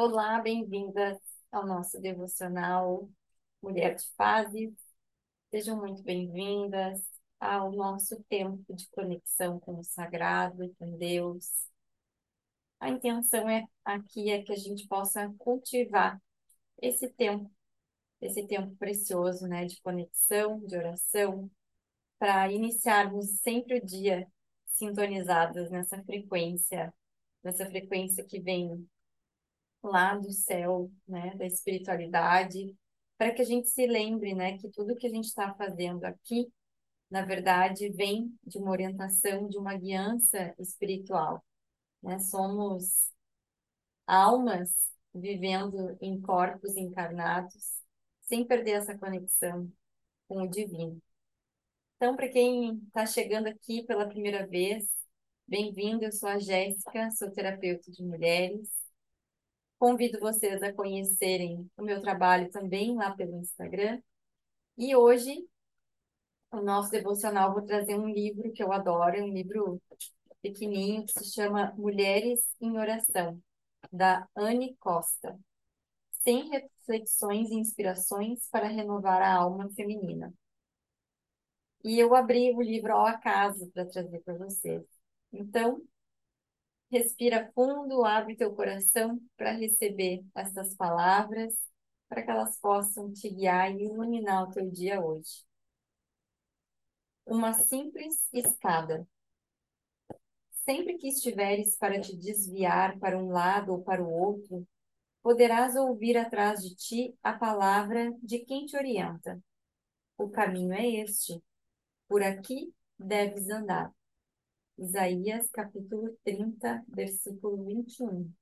Olá, bem-vindas ao nosso devocional Mulher de Fases. Sejam muito bem-vindas ao nosso tempo de conexão com o sagrado, com Deus. A intenção é aqui é que a gente possa cultivar esse tempo, esse tempo precioso, né, de conexão, de oração, para iniciarmos sempre o dia sintonizadas nessa frequência, nessa frequência que vem lá do céu, né, da espiritualidade, para que a gente se lembre, né, que tudo que a gente está fazendo aqui, na verdade, vem de uma orientação, de uma guiança espiritual, né? Somos almas vivendo em corpos encarnados, sem perder essa conexão com o divino. Então, para quem está chegando aqui pela primeira vez, bem-vindo. Eu sou a Jéssica, sou terapeuta de mulheres Convido vocês a conhecerem o meu trabalho também lá pelo Instagram. E hoje, o nosso devocional, vou trazer um livro que eu adoro, um livro pequenininho que se chama Mulheres em Oração, da Anne Costa. 100 reflexões e inspirações para renovar a alma feminina. E eu abri o livro ao acaso para trazer para vocês. Então, Respira fundo, abre teu coração para receber essas palavras, para que elas possam te guiar e iluminar o teu dia hoje. Uma simples escada. Sempre que estiveres para te desviar para um lado ou para o outro, poderás ouvir atrás de ti a palavra de quem te orienta. O caminho é este. Por aqui deves andar. Isaías capítulo 30, versículo 21.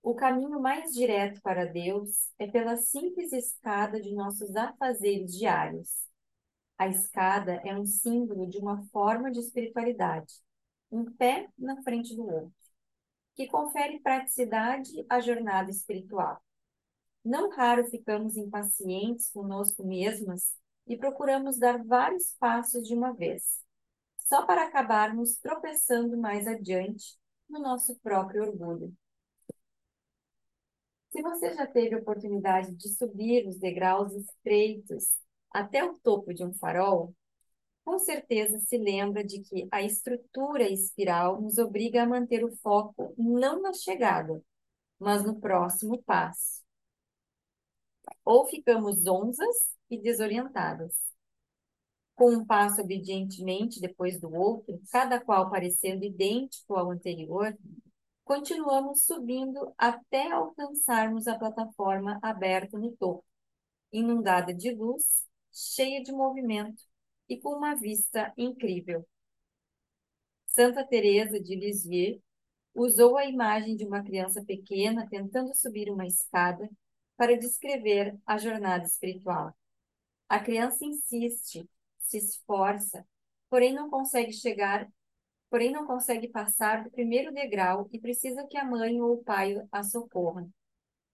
O caminho mais direto para Deus é pela simples escada de nossos afazeres diários. A escada é um símbolo de uma forma de espiritualidade, um pé na frente do outro, que confere praticidade à jornada espiritual. Não raro ficamos impacientes conosco mesmas e procuramos dar vários passos de uma vez só para acabarmos tropeçando mais adiante no nosso próprio orgulho. Se você já teve a oportunidade de subir os degraus estreitos até o topo de um farol, com certeza se lembra de que a estrutura espiral nos obriga a manter o foco não na chegada, mas no próximo passo. Ou ficamos onzas e desorientadas com um passo obedientemente depois do outro, cada qual parecendo idêntico ao anterior, continuamos subindo até alcançarmos a plataforma aberta no topo, inundada de luz, cheia de movimento e com uma vista incrível. Santa Teresa de Lisieux usou a imagem de uma criança pequena tentando subir uma escada para descrever a jornada espiritual. A criança insiste, se esforça, porém não consegue chegar, porém não consegue passar do primeiro degrau e precisa que a mãe ou o pai a socorram.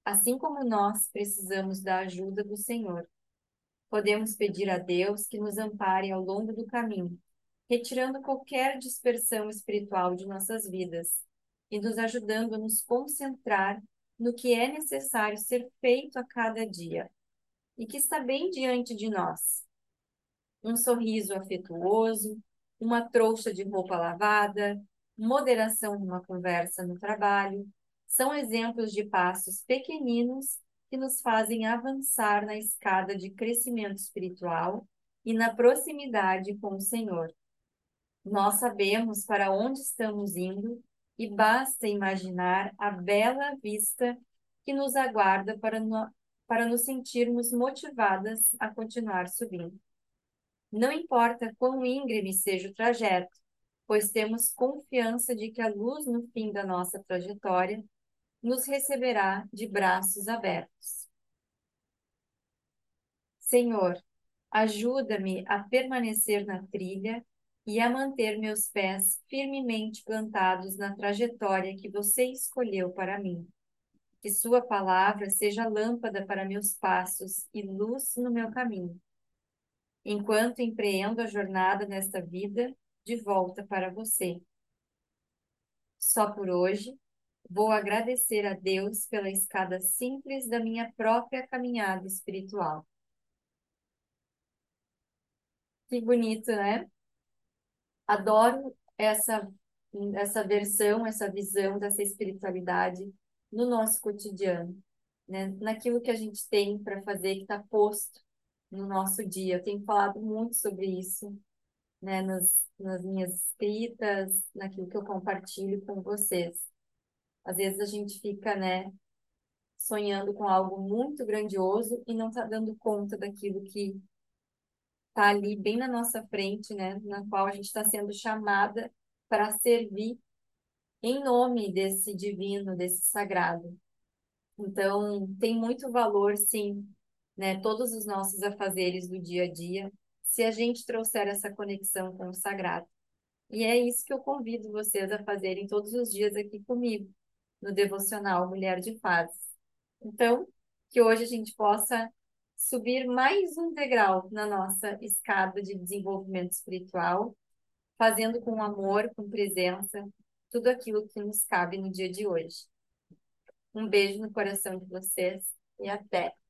Assim como nós precisamos da ajuda do Senhor. Podemos pedir a Deus que nos ampare ao longo do caminho, retirando qualquer dispersão espiritual de nossas vidas e nos ajudando a nos concentrar no que é necessário ser feito a cada dia e que está bem diante de nós, um sorriso afetuoso, uma trouxa de roupa lavada, moderação numa conversa no trabalho, são exemplos de passos pequeninos que nos fazem avançar na escada de crescimento espiritual e na proximidade com o Senhor. Nós sabemos para onde estamos indo e basta imaginar a bela vista que nos aguarda para, no, para nos sentirmos motivadas a continuar subindo. Não importa quão íngreme seja o trajeto, pois temos confiança de que a luz no fim da nossa trajetória nos receberá de braços abertos. Senhor, ajuda-me a permanecer na trilha e a manter meus pés firmemente plantados na trajetória que você escolheu para mim. Que Sua palavra seja lâmpada para meus passos e luz no meu caminho enquanto empreendo a jornada nesta vida de volta para você. Só por hoje, Vou agradecer a Deus pela escada simples da minha própria caminhada espiritual. Que bonito, né? Adoro essa essa versão, essa visão dessa espiritualidade no nosso cotidiano, né? Naquilo que a gente tem para fazer que está posto no nosso dia. Eu tenho falado muito sobre isso, né? Nas, nas minhas escritas, naquilo que eu compartilho com vocês. Às vezes a gente fica, né? Sonhando com algo muito grandioso e não está dando conta daquilo que está ali bem na nossa frente, né? Na qual a gente está sendo chamada para servir em nome desse divino, desse sagrado. Então, tem muito valor, sim, né? Todos os nossos afazeres do dia a dia, se a gente trouxer essa conexão com o sagrado. E é isso que eu convido vocês a fazerem todos os dias aqui comigo, no devocional Mulher de Paz. Então, que hoje a gente possa subir mais um degrau na nossa escada de desenvolvimento espiritual, fazendo com amor, com presença, tudo aquilo que nos cabe no dia de hoje. Um beijo no coração de vocês e até!